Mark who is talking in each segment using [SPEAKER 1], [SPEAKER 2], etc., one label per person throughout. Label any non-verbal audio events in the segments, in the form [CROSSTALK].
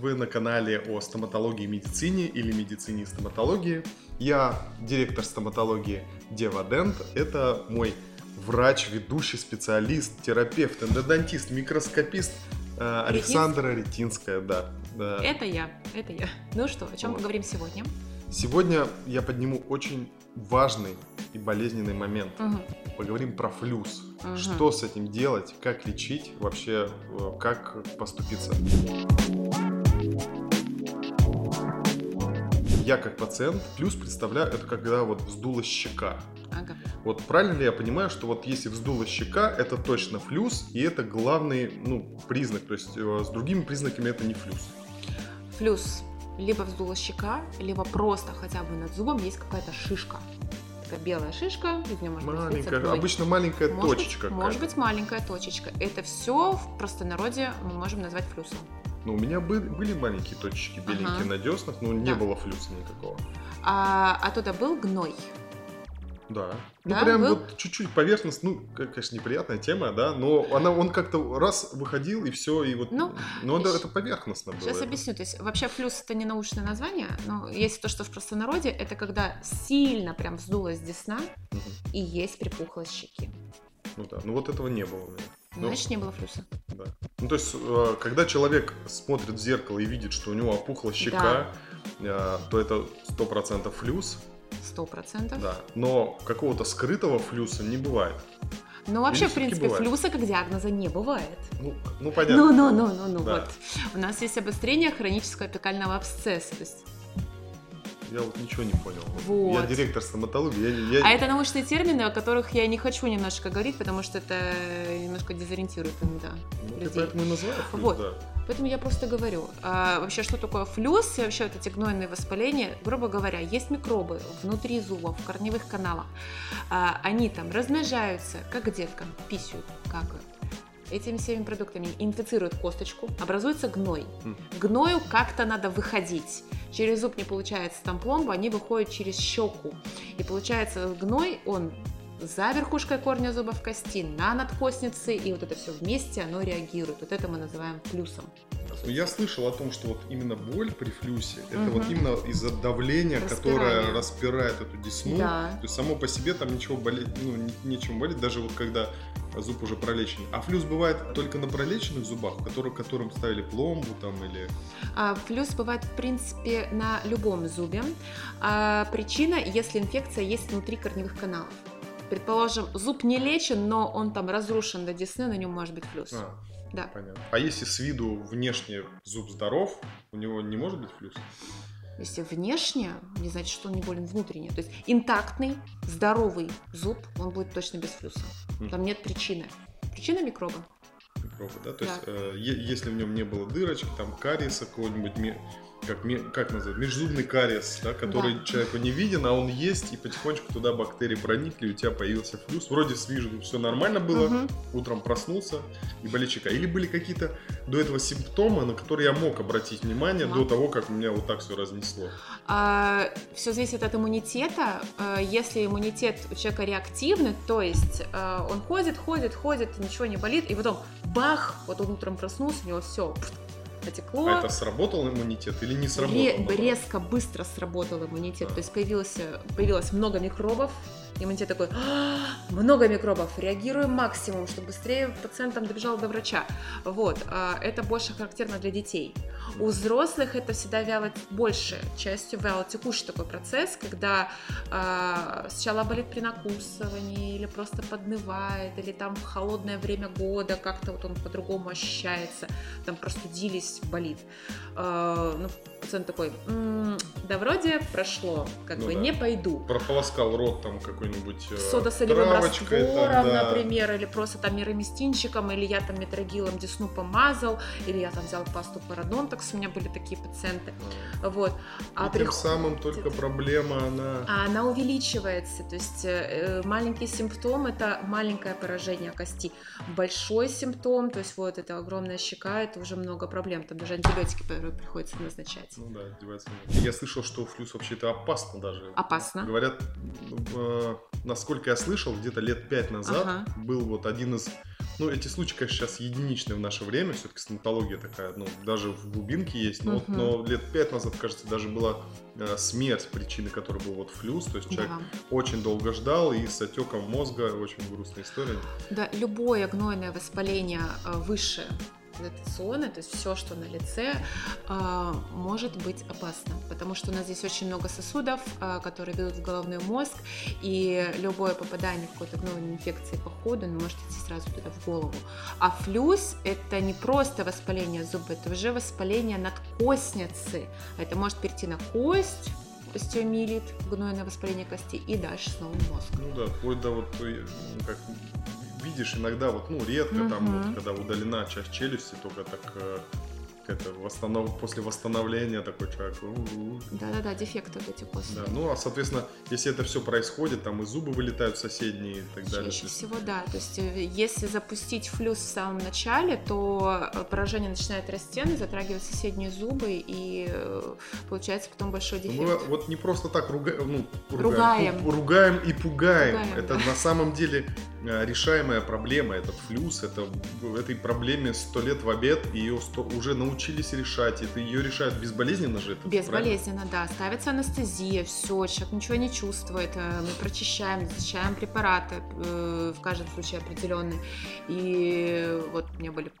[SPEAKER 1] Вы на канале о стоматологии и медицине или медицине и стоматологии. Я директор стоматологии Дева Дент. Это мой врач, ведущий специалист, терапевт, эндодонтист, микроскопист э, Александра Ретинская, да. да.
[SPEAKER 2] Это я, это я. Ну что, о чем
[SPEAKER 1] Вот.
[SPEAKER 2] поговорим сегодня?
[SPEAKER 1] Сегодня я подниму очень важный и болезненный момент.
[SPEAKER 2] Мгм.
[SPEAKER 1] Поговорим про флюс.
[SPEAKER 2] Мгм.
[SPEAKER 1] Что с этим делать, как лечить, вообще э, как поступиться. Я как пациент, флюс представляю, это когда вот вздулась щека.
[SPEAKER 2] Ага.
[SPEAKER 1] Вот правильно ли я понимаю, что вот если вздула щека, это точно флюс, и это главный, ну, признак, то есть э, с другими признаками это не флюс.
[SPEAKER 2] Плюс либо вздула щека, либо просто хотя бы над зубом есть какая-то шишка. Такая белая шишка, из нее может быть
[SPEAKER 1] Маленькая,
[SPEAKER 2] гной.
[SPEAKER 1] обычно маленькая
[SPEAKER 2] может
[SPEAKER 1] точечка.
[SPEAKER 2] Быть, может быть маленькая точечка. Это все в простонародье мы можем назвать флюсом.
[SPEAKER 1] Ну, у меня бы- были маленькие точечки беленькие
[SPEAKER 2] Ага.
[SPEAKER 1] на деснах, но не
[SPEAKER 2] Да.
[SPEAKER 1] было флюса никакого.
[SPEAKER 2] А оттуда был гной.
[SPEAKER 1] Да. Ну,
[SPEAKER 2] Да,
[SPEAKER 1] прям
[SPEAKER 2] был?
[SPEAKER 1] вот чуть-чуть поверхность, ну, конечно, неприятная тема, да, но она, он как-то раз выходил, и все, и вот...
[SPEAKER 2] Ну,
[SPEAKER 1] но это, это поверхностно было.
[SPEAKER 2] Сейчас
[SPEAKER 1] это.
[SPEAKER 2] объясню. То есть вообще флюс это не научное название, но есть то, что в простонародье, это когда сильно прям вздулась десна
[SPEAKER 1] Мгм.
[SPEAKER 2] и есть припухлость щеки.
[SPEAKER 1] Ну да, ну вот этого не было у меня. Ну,
[SPEAKER 2] Значит, не было флюса.
[SPEAKER 1] да. Ну, то есть, э, когда человек смотрит в зеркало и видит, что у него опухла щека, э, то это 100% флюс,
[SPEAKER 2] Сто процентов.
[SPEAKER 1] да. Но какого-то скрытого флюса не бывает.
[SPEAKER 2] Но вообще, в принципе,
[SPEAKER 1] бывает?
[SPEAKER 2] флюса как диагноза не бывает.
[SPEAKER 1] Ну, ну понятно.
[SPEAKER 2] Ну, ну, ну, ну, ну,
[SPEAKER 1] Да.
[SPEAKER 2] вот. У нас есть обострение хронического апикального абсцесса. То есть,
[SPEAKER 1] Я вот ничего не понял.
[SPEAKER 2] Вот.
[SPEAKER 1] Я директор стоматологии, я, я-
[SPEAKER 2] а это научные термины, о которых я не хочу немножко говорить, потому что это немножко дезориентирует иногда.
[SPEAKER 1] ну,
[SPEAKER 2] людей.
[SPEAKER 1] поэтому и называю флюс,
[SPEAKER 2] Вот.
[SPEAKER 1] да.
[SPEAKER 2] Поэтому я просто говорю, а, вообще, что такое флюс, и вообще вот эти гнойные воспаления, грубо говоря, есть микробы внутри зубов, в корневых каналах, А, они там размножаются, как деткам, писают, какают. Этими всеми продуктами инфицируют косточку, образуется гной.
[SPEAKER 1] Мгм.
[SPEAKER 2] Гною как-то надо выходить. Через зуб не получается там пломба, они выходят через щеку. И получается гной, он за верхушкой корня зуба в кости, на надкостнице, и вот это все вместе, оно реагирует. Вот это мы называем плюсом.
[SPEAKER 1] Ну, Я слышал о том, что вот именно боль при флюсе, это
[SPEAKER 2] Мгм.
[SPEAKER 1] вот именно из-за давления, которое распирает эту десну.
[SPEAKER 2] Да.
[SPEAKER 1] То есть само по себе там ничего болеть, ну, не- нечем болеть, даже вот когда зуб уже пролечен. А флюс бывает только на пролеченных зубах, у которых, которым ставили пломбу там или...
[SPEAKER 2] А, Плюс бывает, в принципе, на любом зубе. А, Причина, если инфекция есть внутри корневых каналов. Предположим, зуб не лечен, но он там разрушен до десны, на нем может быть флюс.
[SPEAKER 1] А,
[SPEAKER 2] Да.
[SPEAKER 1] понятно. А если с виду внешне зуб здоров, у него не может быть флюс?
[SPEAKER 2] Если внешне, не значит, что он не болен внутренне. То есть интактный, здоровый зуб, он будет точно без флюса. Там нет причины. Причина микроба.
[SPEAKER 1] Микробы, да? То
[SPEAKER 2] Да.
[SPEAKER 1] есть, э, если в нем не было дырочки, там кариеса какого-нибудь, как, как называют, межзубный кариес, да, который
[SPEAKER 2] Да.
[SPEAKER 1] человеку не виден, а он есть, и потихонечку туда бактерии проникли, и у тебя появился флюс. Вроде с виду все нормально было,
[SPEAKER 2] Мгм.
[SPEAKER 1] утром проснулся и болит щека. Или были какие-то до этого симптомы, на которые я мог обратить внимание
[SPEAKER 2] Да.
[SPEAKER 1] до того, как меня вот так все разнесло.
[SPEAKER 2] все зависит от иммунитета. А, Если иммунитет у человека реактивный, то есть а, он ходит, ходит, ходит, ничего не болит, и потом бах, вот он утром проснулся, у него все потекло.
[SPEAKER 1] А это сработал иммунитет или не сработал?
[SPEAKER 2] Ре- резко, быстро сработал иммунитет.
[SPEAKER 1] Да.
[SPEAKER 2] То есть появился, появилось много микробов. Иммунитет такой, «А, много микробов, реагируем максимум, чтобы быстрее пациент там добежал до врача. Вот, а, это больше характерно для детей. У взрослых это всегда вяло, большей частью вяло текущий такой процесс, когда а, сначала болит при накусывании, или просто поднывает, или там в холодное время года как-то вот он по-другому ощущается, там простудились, болит. Ну, пациент такой, «М, да вроде прошло, как
[SPEAKER 1] Ну
[SPEAKER 2] бы
[SPEAKER 1] да.
[SPEAKER 2] не пойду.
[SPEAKER 1] Прополоскал рот там какой-нибудь э,
[SPEAKER 2] Сода-солевым
[SPEAKER 1] травочкой, там,
[SPEAKER 2] раствором,
[SPEAKER 1] да.
[SPEAKER 2] например, или просто там мироместинчиком, или я там метрогилом десну помазал, или я там взял пасту парадонтакс, у меня были такие пациенты.
[SPEAKER 1] А.
[SPEAKER 2] Вот. А
[SPEAKER 1] и тем
[SPEAKER 2] приход-
[SPEAKER 1] самым только проблема, она...
[SPEAKER 2] а она увеличивается, то есть э, маленький симптом это маленькое поражение кости, большой симптом, то есть вот эта огромная щека, это уже много проблем, там даже антибиотики приходится назначать.
[SPEAKER 1] Ну да, девается. Я слышал, что флюс вообще-то опасно даже.
[SPEAKER 2] Опасно.
[SPEAKER 1] Говорят, э, насколько я слышал, где-то лет пять назад
[SPEAKER 2] Ага.
[SPEAKER 1] был вот один из Ну, эти случаи, конечно, сейчас единичные в наше время. Все-таки стоматология такая, ну, даже в глубинке есть. Но,
[SPEAKER 2] Мгм.
[SPEAKER 1] но лет пять назад, кажется, даже была э, смерть, причины которой был вот флюс. То есть человек
[SPEAKER 2] Да.
[SPEAKER 1] очень долго ждал и с отеком мозга. Очень грустная история.
[SPEAKER 2] Да, любое гнойное воспаление э, выше вегетационное, то есть все, что на лице, э, может быть опасно, потому что у нас здесь очень много сосудов, э, которые ведут в головной мозг, и любое попадание какой-то гнойной инфекции по ходу ну, может идти сразу туда в голову. А флюс – это не просто воспаление зуба, это уже воспаление надкостницы. Это может перейти на кость, остеомиелит, гнойное воспаление кости, и дальше снова мозг.
[SPEAKER 1] Ну да, вплоть до вот, э, ну, как видишь, иногда вот, ну, редко там,
[SPEAKER 2] Мгм.
[SPEAKER 1] вот, когда удалена часть челюсти, только так э, это восстанов... после восстановления такой человек.
[SPEAKER 2] Да-да-да, дефекты вот эти после.
[SPEAKER 1] Да, ну а соответственно, если это все происходит, там и зубы вылетают соседние и так далее.
[SPEAKER 2] Чаще всего, да. То есть, э, если запустить флюс в самом начале, то э, поражение начинает расти, затрагивает соседние зубы, и э, получается потом большой
[SPEAKER 1] Ну,
[SPEAKER 2] дефект.
[SPEAKER 1] мы вот не просто так руга... ну,
[SPEAKER 2] Ругаем.
[SPEAKER 1] пу- ругаем и пугаем.
[SPEAKER 2] Ругаем,
[SPEAKER 1] это
[SPEAKER 2] да.
[SPEAKER 1] на самом деле решаемая проблема. Этот флюс, это в этой проблеме сто лет в обед, и ее сто- уже научились решать. Это ее решают безболезненно же. Это, правильно?
[SPEAKER 2] Безболезненно, да. Ставится анестезия, все, человек ничего не чувствует. э, Мы прочищаем, назначаем препараты, э, в каждом случае определенные. И вот у меня были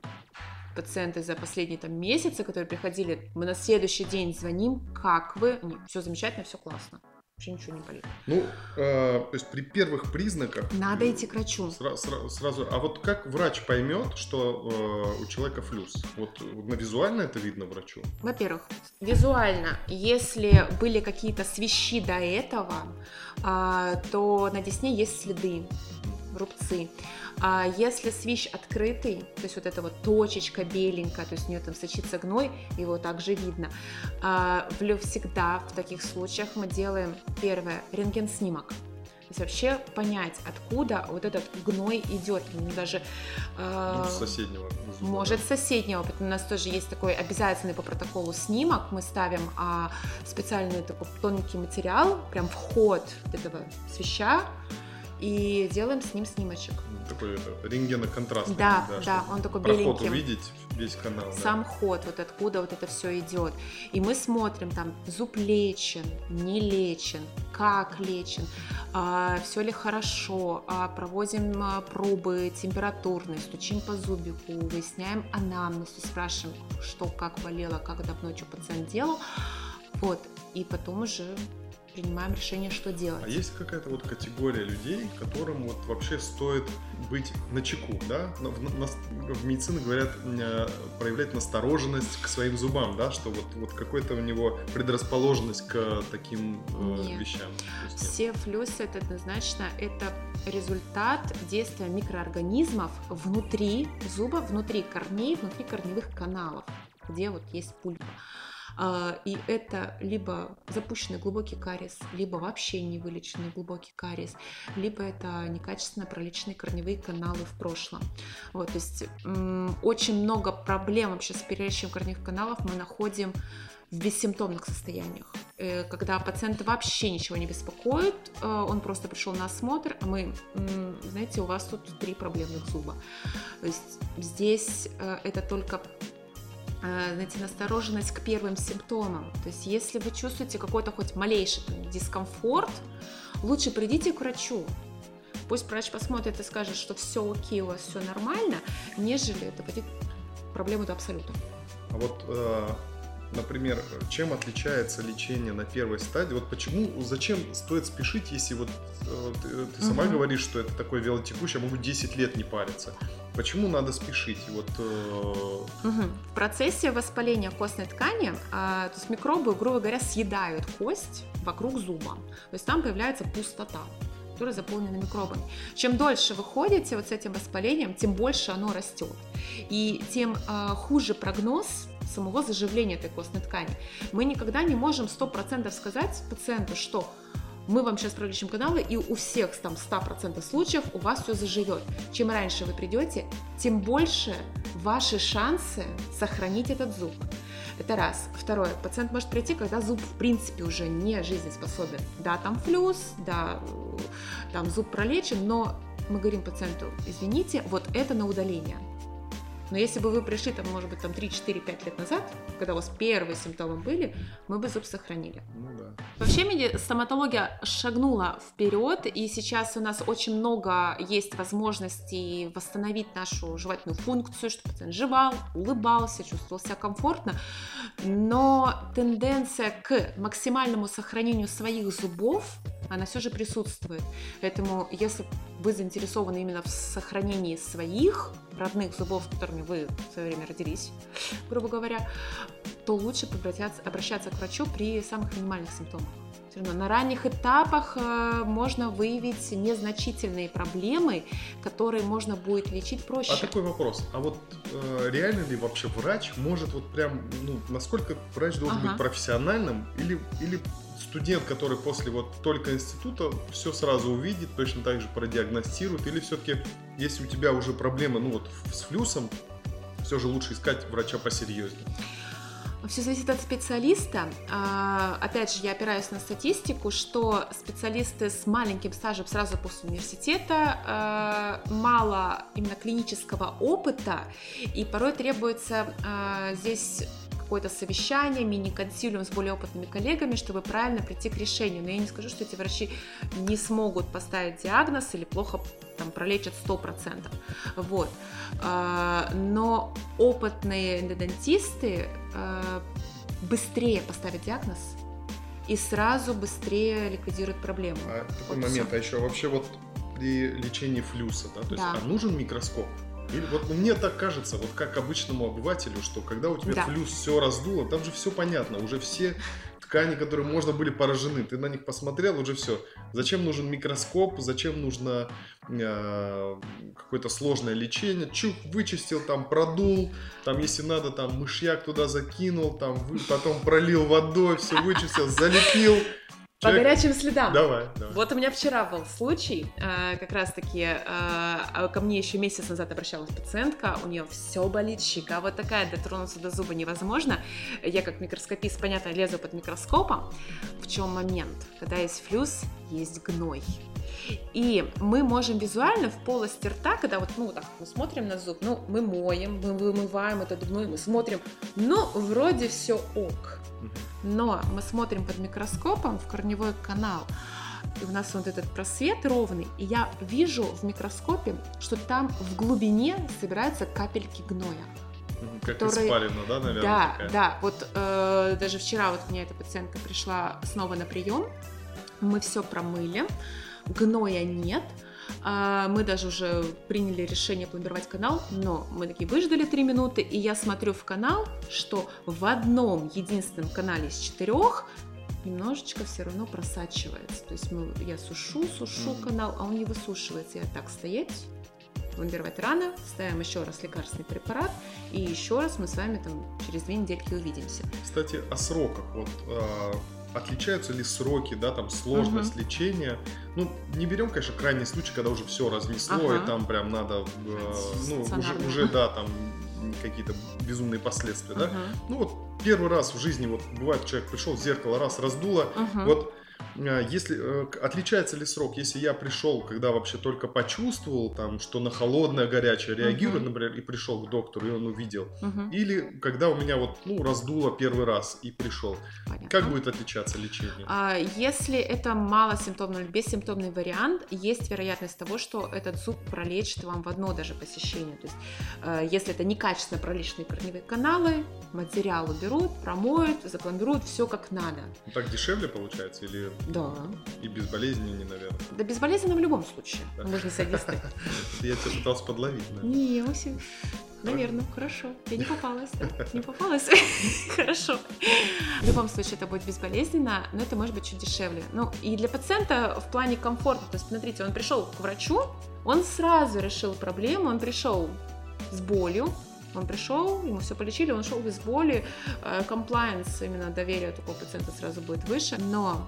[SPEAKER 2] пациенты за последние там месяцы, которые приходили, мы на следующий день звоним, как вы? Все замечательно, все классно. Вообще ничего не болит.
[SPEAKER 1] Ну, э, то есть при первых признаках...
[SPEAKER 2] Надо
[SPEAKER 1] э,
[SPEAKER 2] идти к врачу.
[SPEAKER 1] сра- сра- сразу. А вот как врач поймет, что э, у человека флюс? Вот на визуально это видно врачу?
[SPEAKER 2] Во-первых, визуально, если были какие-то свищи до этого, а, то на десне есть следы, рубцы. А если свищ открытый, то есть вот эта вот точечка беленькая, то есть у нее там сочится гной, его также видно. А, всегда в таких случаях мы делаем первое рентген-снимок. То есть вообще понять, откуда вот этот гной идет. Ну, даже
[SPEAKER 1] с соседнего зуба,
[SPEAKER 2] может,
[SPEAKER 1] да.
[SPEAKER 2] соседнего. У нас тоже есть такой обязательный по протоколу снимок. Мы ставим а, специальный такой тонкий материал, прям вход этого свища, и делаем с ним снимочек.
[SPEAKER 1] Такой это, рентгеноконтрастный.
[SPEAKER 2] Да, да,
[SPEAKER 1] чтобы
[SPEAKER 2] он такой
[SPEAKER 1] Проход
[SPEAKER 2] беленький.
[SPEAKER 1] увидеть, весь канал. да.
[SPEAKER 2] Сам ход, вот откуда вот это все идет. И мы смотрим, там, зуб лечен, не лечен, как лечен, все ли хорошо, а, проводим а, пробы температурные, стучим по зубику, выясняем анамнез, спрашиваем, что, как болело, как давно, что пациент делал. Вот, и потом уже принимаем решение, что делать.
[SPEAKER 1] А есть какая-то вот категория людей, которым вот вообще стоит быть на чеку, да? В, на- в медицине говорят э, проявлять настороженность к своим зубам, да, что вот, вот какой-то у него предрасположенность к таким э, вещам.
[SPEAKER 2] Все флюсы это однозначно это результат действия микроорганизмов внутри зуба, внутри корней, внутри корневых каналов, где вот есть пульпа. А, И это либо запущенный глубокий кариес, либо вообще не вылеченный глубокий кариес, либо это некачественно пролеченные корневые каналы в прошлом. Вот, то есть очень много проблем вообще с перелечением корневых каналов мы находим в бессимптомных состояниях. Э, Когда пациента вообще ничего не беспокоит, э, он просто пришел на осмотр, а мы, знаете, у вас тут три проблемных зуба. То есть здесь э, это только знаете, настороженность к первым симптомам. То есть если вы чувствуете какой-то хоть малейший дискомфорт, лучше придите к врачу. Пусть врач посмотрит и скажет, что все окей, у вас все нормально, нежели доводить проблему до абсолюта.
[SPEAKER 1] А вот, э, например, чем отличается лечение на первой стадии? Вот почему, зачем стоит спешить, если вот э, ты, сама
[SPEAKER 2] Мгм.
[SPEAKER 1] говоришь, что это такое велотекущее, я могу 10 лет не париться. Почему надо спешить? Вот, э,
[SPEAKER 2] Мгм. В процессе воспаления костной ткани, а, то есть микробы, грубо говоря, съедают кость вокруг зуба. То есть там появляется пустота которая заполнена микробами. Чем дольше вы ходите вот с этим воспалением, тем больше оно растет. И тем а, хуже прогноз самого заживления этой костной ткани. Мы никогда не можем 100% сказать пациенту, что мы вам сейчас пролечим каналы, и у всех там 100% случаев у вас все заживет. Чем раньше вы придете, тем больше ваши шансы сохранить этот зуб. Это раз. Второе. Пациент может прийти, когда зуб в принципе уже не жизнеспособен. Да, там флюс, да, там зуб пролечен, но мы говорим пациенту, извините, вот это на удаление. Но если бы вы пришли, там, может быть, там 3, 4, 5 лет назад, когда у вас первые симптомы были, мы бы зуб сохранили.
[SPEAKER 1] Ну да.
[SPEAKER 2] Вообще меди- стоматология шагнула вперед, и сейчас у нас очень много есть возможностей восстановить нашу жевательную функцию, чтобы пациент жевал, улыбался, чувствовал себя комфортно. Но тенденция к максимальному сохранению своих зубов, она все же присутствует. Поэтому, если вы заинтересованы именно в сохранении своих родных зубов, с которыми вы в свое время родились, грубо говоря, то лучше обращаться, к врачу при самых минимальных симптомах. Все равно на ранних этапах э, можно выявить незначительные проблемы, которые можно будет лечить проще.
[SPEAKER 1] А такой вопрос. А вот э, реально ли вообще врач может вот прям, ну, насколько врач должен
[SPEAKER 2] Ага.
[SPEAKER 1] быть профессиональным или, или студент, который после вот только института все сразу увидит, точно так же продиагностирует, или все-таки, если у тебя уже проблемы, ну вот с флюсом, все же лучше искать врача посерьезнее.
[SPEAKER 2] Все зависит от специалиста. А, Опять же, я опираюсь на статистику, что специалисты с маленьким стажем сразу после университета а, мало именно клинического опыта, и порой требуется а, здесь какое-то совещание, мини-консилиум с более опытными коллегами, чтобы правильно прийти к решению. Но я не скажу, что эти врачи не смогут поставить диагноз или плохо там, пролечат 100%. Вот. Но опытные эндодонтисты а, быстрее поставят диагноз и сразу быстрее ликвидируют проблему.
[SPEAKER 1] А такой
[SPEAKER 2] Вот
[SPEAKER 1] момент,
[SPEAKER 2] всё.
[SPEAKER 1] а еще вообще вот при лечении флюса, да, то есть,
[SPEAKER 2] Да.
[SPEAKER 1] а нужен микроскоп? Или вот ну, мне так кажется, вот как обычному обывателю, что когда у тебя
[SPEAKER 2] Да.
[SPEAKER 1] флюс все раздуло, там же все понятно, уже все ткани, которые можно были поражены, ты на них посмотрел, уже все. Зачем нужен микроскоп, зачем нужно э, какое-то сложное лечение, чук, вычистил, там продул, там если надо, там мышьяк туда закинул, там вы- потом пролил водой, все вычистил, залепил.
[SPEAKER 2] По
[SPEAKER 1] Человек-
[SPEAKER 2] горячим следам.
[SPEAKER 1] Давай, давай.
[SPEAKER 2] Вот у меня вчера был случай, э, как раз-таки э, ко мне еще месяц назад обращалась пациентка, у нее все болит, щека вот такая, дотронуться до зуба невозможно. Я как микроскопист, понятно, лезу под микроскопом. Чем момент? Когда есть флюс, есть гной. И мы можем визуально в полости рта, когда вот, ну, так, мы смотрим на зуб, ну, мы моем, мы вымываем этот гной, мы смотрим, ну, вроде все ок. Но мы смотрим под микроскопом в корневой канал, и у нас вот этот просвет ровный, и я вижу в микроскопе, что там в глубине собираются капельки гноя.
[SPEAKER 1] Как
[SPEAKER 2] которые-
[SPEAKER 1] испалина, да, наверное?
[SPEAKER 2] да,
[SPEAKER 1] такая?
[SPEAKER 2] да, вот э, даже вчера вот у меня эта пациентка пришла снова на прием, мы все промыли, гноя нет, а, мы даже уже приняли решение пломбировать канал, но мы такие выждали три минуты, и я смотрю в канал, что в одном единственном канале из четырех немножечко все равно просачивается. То есть мы, я сушу, сушу
[SPEAKER 1] Мгм.
[SPEAKER 2] канал, а он не высушивается. Я так стоять, пломбировать рано, ставим еще раз лекарственный препарат, и еще раз мы с вами там через две недельки
[SPEAKER 1] увидимся.Кстати, о сроках. Вот а, отличаются ли сроки, да, там сложность лечения? Ну, не берем, конечно, крайний случай, когда уже все разнесло,
[SPEAKER 2] Ага.
[SPEAKER 1] и там прям надо, э, ну, уже, уже, да, там какие-то безумные последствия, да?
[SPEAKER 2] Ага,
[SPEAKER 1] Ну вот первый раз в жизни, вот бывает, человек пришел, зеркало раз раздуло,
[SPEAKER 2] ага.
[SPEAKER 1] вот э, если э, отличается ли срок, если я пришел, когда вообще только почувствовал, там, что на холодное, горячее реагирую,
[SPEAKER 2] Мгм.
[SPEAKER 1] например, и пришел к доктору, и он увидел,
[SPEAKER 2] Мгм,
[SPEAKER 1] или когда у меня вот, ну, раздуло первый раз и пришел.
[SPEAKER 2] понятно.
[SPEAKER 1] Как будет отличаться лечение?
[SPEAKER 2] А, Если это малосимптомный или бессимптомный вариант, есть вероятность того, что этот зуб пролечит вам в одно даже посещение. То есть, э, если это некачественно пролеченные корневые каналы, материал уберут, промоют, запломбируют, все как надо.
[SPEAKER 1] Так дешевле получается или
[SPEAKER 2] Да.
[SPEAKER 1] и безболезненнее, наверное?
[SPEAKER 2] Да безболезненно в любом случае.
[SPEAKER 1] Да.
[SPEAKER 2] Мы же не садисты.
[SPEAKER 1] Я тебя пытался подловить, да?
[SPEAKER 2] Не, Оси. Наверное, хорошо. Я не попалась, да? [LAUGHS] Не попалась. [LAUGHS] Хорошо. В любом случае это будет безболезненно, но это может быть чуть дешевле. Ну, и для пациента в плане комфорта, то есть, смотрите, он пришел к врачу, он сразу решил проблему, он пришел с болью, он пришел, ему все полечили, он шел без боли, комплайенс, именно доверие такого пациента сразу будет выше, но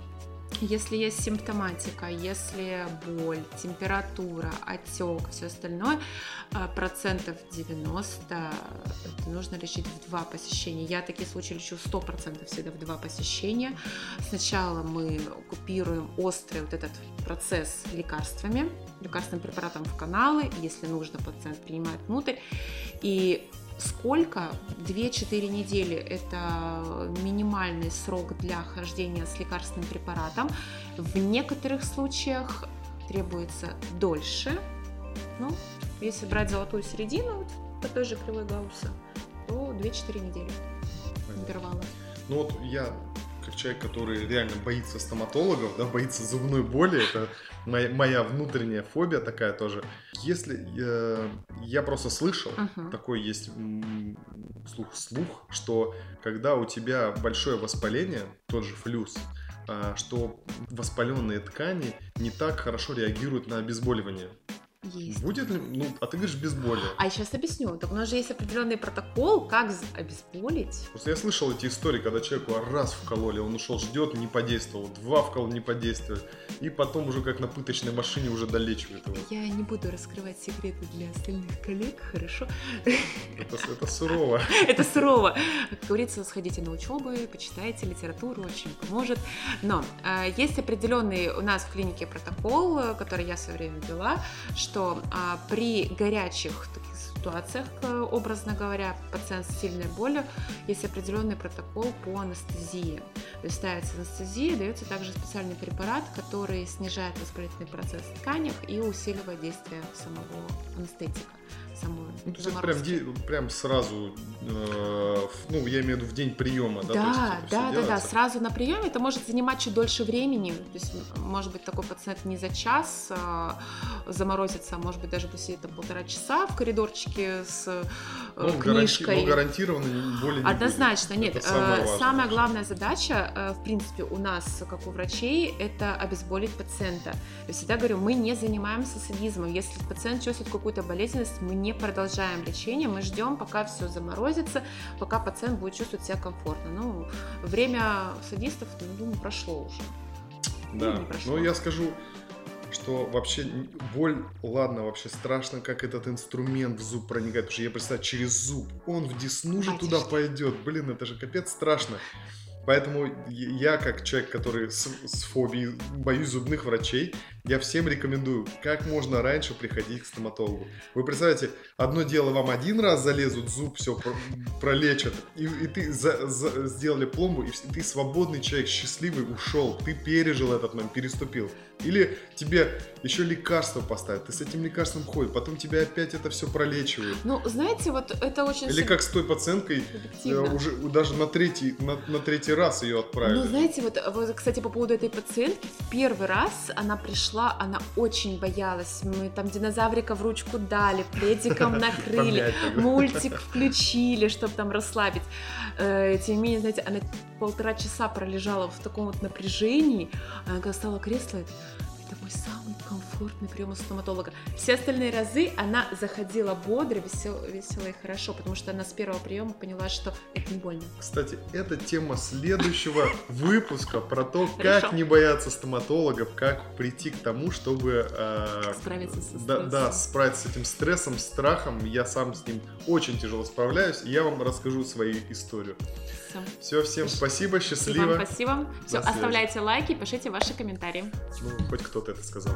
[SPEAKER 2] если есть симптоматика, если боль, температура, отек, все остальное, а, процентов 90 это нужно лечить в два посещения. Я такие случаи лечу 100% всегда в два посещения. Сначала мы купируем острый вот этот процесс лекарствами, лекарственным препаратом в каналы, если нужно, пациент принимает внутрь. И сколько? 2-4 недели – это минимальный срок для хождения с лекарственным препаратом. В некоторых случаях требуется дольше. Ну, если брать золотую середину вот, по той же кривой Гаусса, то 2-4 недели интервала.
[SPEAKER 1] Ну вот я как человек, который реально боится стоматологов, да, боится зубной боли, это моя, моя внутренняя фобия такая тоже. Если э, я просто слышал,
[SPEAKER 2] Мгм.
[SPEAKER 1] такой есть м, слух, слух, что когда у тебя большое воспаление, тот же флюс, а, что воспаленные ткани не так хорошо реагируют на обезболивание.
[SPEAKER 2] Есть.
[SPEAKER 1] Будет ли, ну, а ты говоришь без боли.
[SPEAKER 2] А сейчас объясню. Так у нас же есть определенный протокол, как обезболить.
[SPEAKER 1] Просто я слышал эти истории, когда человеку раз вкололи, он ушел, ждет, не подействовал, два вкол не подействует, и потом уже как на пыточной машине уже долечивает его.
[SPEAKER 2] Я не буду раскрывать секреты для остальных коллег, хорошо?
[SPEAKER 1] Это, это сурово. [LAUGHS]
[SPEAKER 2] Это сурово. Как говорится, сходите на учебы, почитайте литературу, очень поможет. Но э, есть определенный у нас в клинике протокол, э, который я в свое время ввела, что а, при горячих таких ситуациях, образно говоря, пациент с сильной болью, есть определенный протокол по анестезии. То есть ставится анестезия, дается также специальный препарат, который снижает воспалительный процесс в тканях и усиливает действие самого анестетика. Самого
[SPEAKER 1] Ну, то есть это прям, де- прям сразу, э, ну, я имею в виду в день приема, да? то есть
[SPEAKER 2] Да, да, да, да, сразу на приеме это может занимать чуть дольше времени. То есть, может быть, такой пациент не за час а, заморозится, а может быть, даже посидит там полтора часа в коридорчике с э,
[SPEAKER 1] Ну, гаранти-
[SPEAKER 2] книжкой.
[SPEAKER 1] ну, гарантированно боли не
[SPEAKER 2] Однозначно,
[SPEAKER 1] будет.
[SPEAKER 2] нет.
[SPEAKER 1] Это самое
[SPEAKER 2] э,
[SPEAKER 1] важное
[SPEAKER 2] Самая главная задача, э, в принципе, у нас, как у врачей, это обезболить пациента. Я всегда говорю, мы не занимаемся садизмом. Если пациент чувствует какую-то болезненность, мы не продолжаем лечение, мы ждем, пока все заморозится, пока пациент будет чувствовать себя комфортно. Ну, время садистов, ну, думаю, прошло уже.
[SPEAKER 1] Да,
[SPEAKER 2] прошло.
[SPEAKER 1] но я скажу, что вообще боль, ладно, вообще страшно, как этот инструмент в зуб проникает, потому что я представляю, через зуб, он в десну же туда пойдет, блин, это же капец страшно. Поэтому я, как человек, который с, с фобией, боюсь зубных врачей, я всем рекомендую как можно раньше приходить к стоматологу. Вы представляете, одно дело вам один раз залезут, зуб все пролечат, и, и ты за- за- сделали пломбу, и ты свободный человек, счастливый, ушел, ты пережил этот момент, переступил. Или тебе еще лекарство поставят, ты с этим лекарством ходишь, потом тебя опять это все пролечивают.
[SPEAKER 2] Ну, знаете, вот это очень
[SPEAKER 1] Или как с той пациенткой, э,
[SPEAKER 2] субъективно.
[SPEAKER 1] уже даже на третий, на, на третий раз ее отправили.
[SPEAKER 2] Ну, знаете, вот, вот, кстати, по поводу этой пациентки, в первый раз она пришла, она очень боялась. Мы там динозаврика в ручку дали, пледиком [LAUGHS] накрыли, мультик включили, чтобы там расслабить. Э, Тем не менее, знаете, она полтора часа пролежала в таком вот напряжении. Она когда стала кресло, мой самый комфортный прием у стоматолога. Все остальные разы она заходила бодро, весел, весело и хорошо, потому что она с первого приема поняла, что это не больно.
[SPEAKER 1] Кстати, это тема следующего [LAUGHS] выпуска про то, как не бояться стоматологов, как прийти к тому, чтобы э,
[SPEAKER 2] Справиться со
[SPEAKER 1] да, да,
[SPEAKER 2] стрессом.
[SPEAKER 1] справиться с этим стрессом, страхом. Я сам с ним очень тяжело справляюсь, и я вам расскажу свою историю.
[SPEAKER 2] Всё.
[SPEAKER 1] Все, всем спасибо, счастливо.
[SPEAKER 2] вам спасибо. Все, оставляйте лайки, пишите ваши комментарии.
[SPEAKER 1] Ну, хоть кто-то это сказал.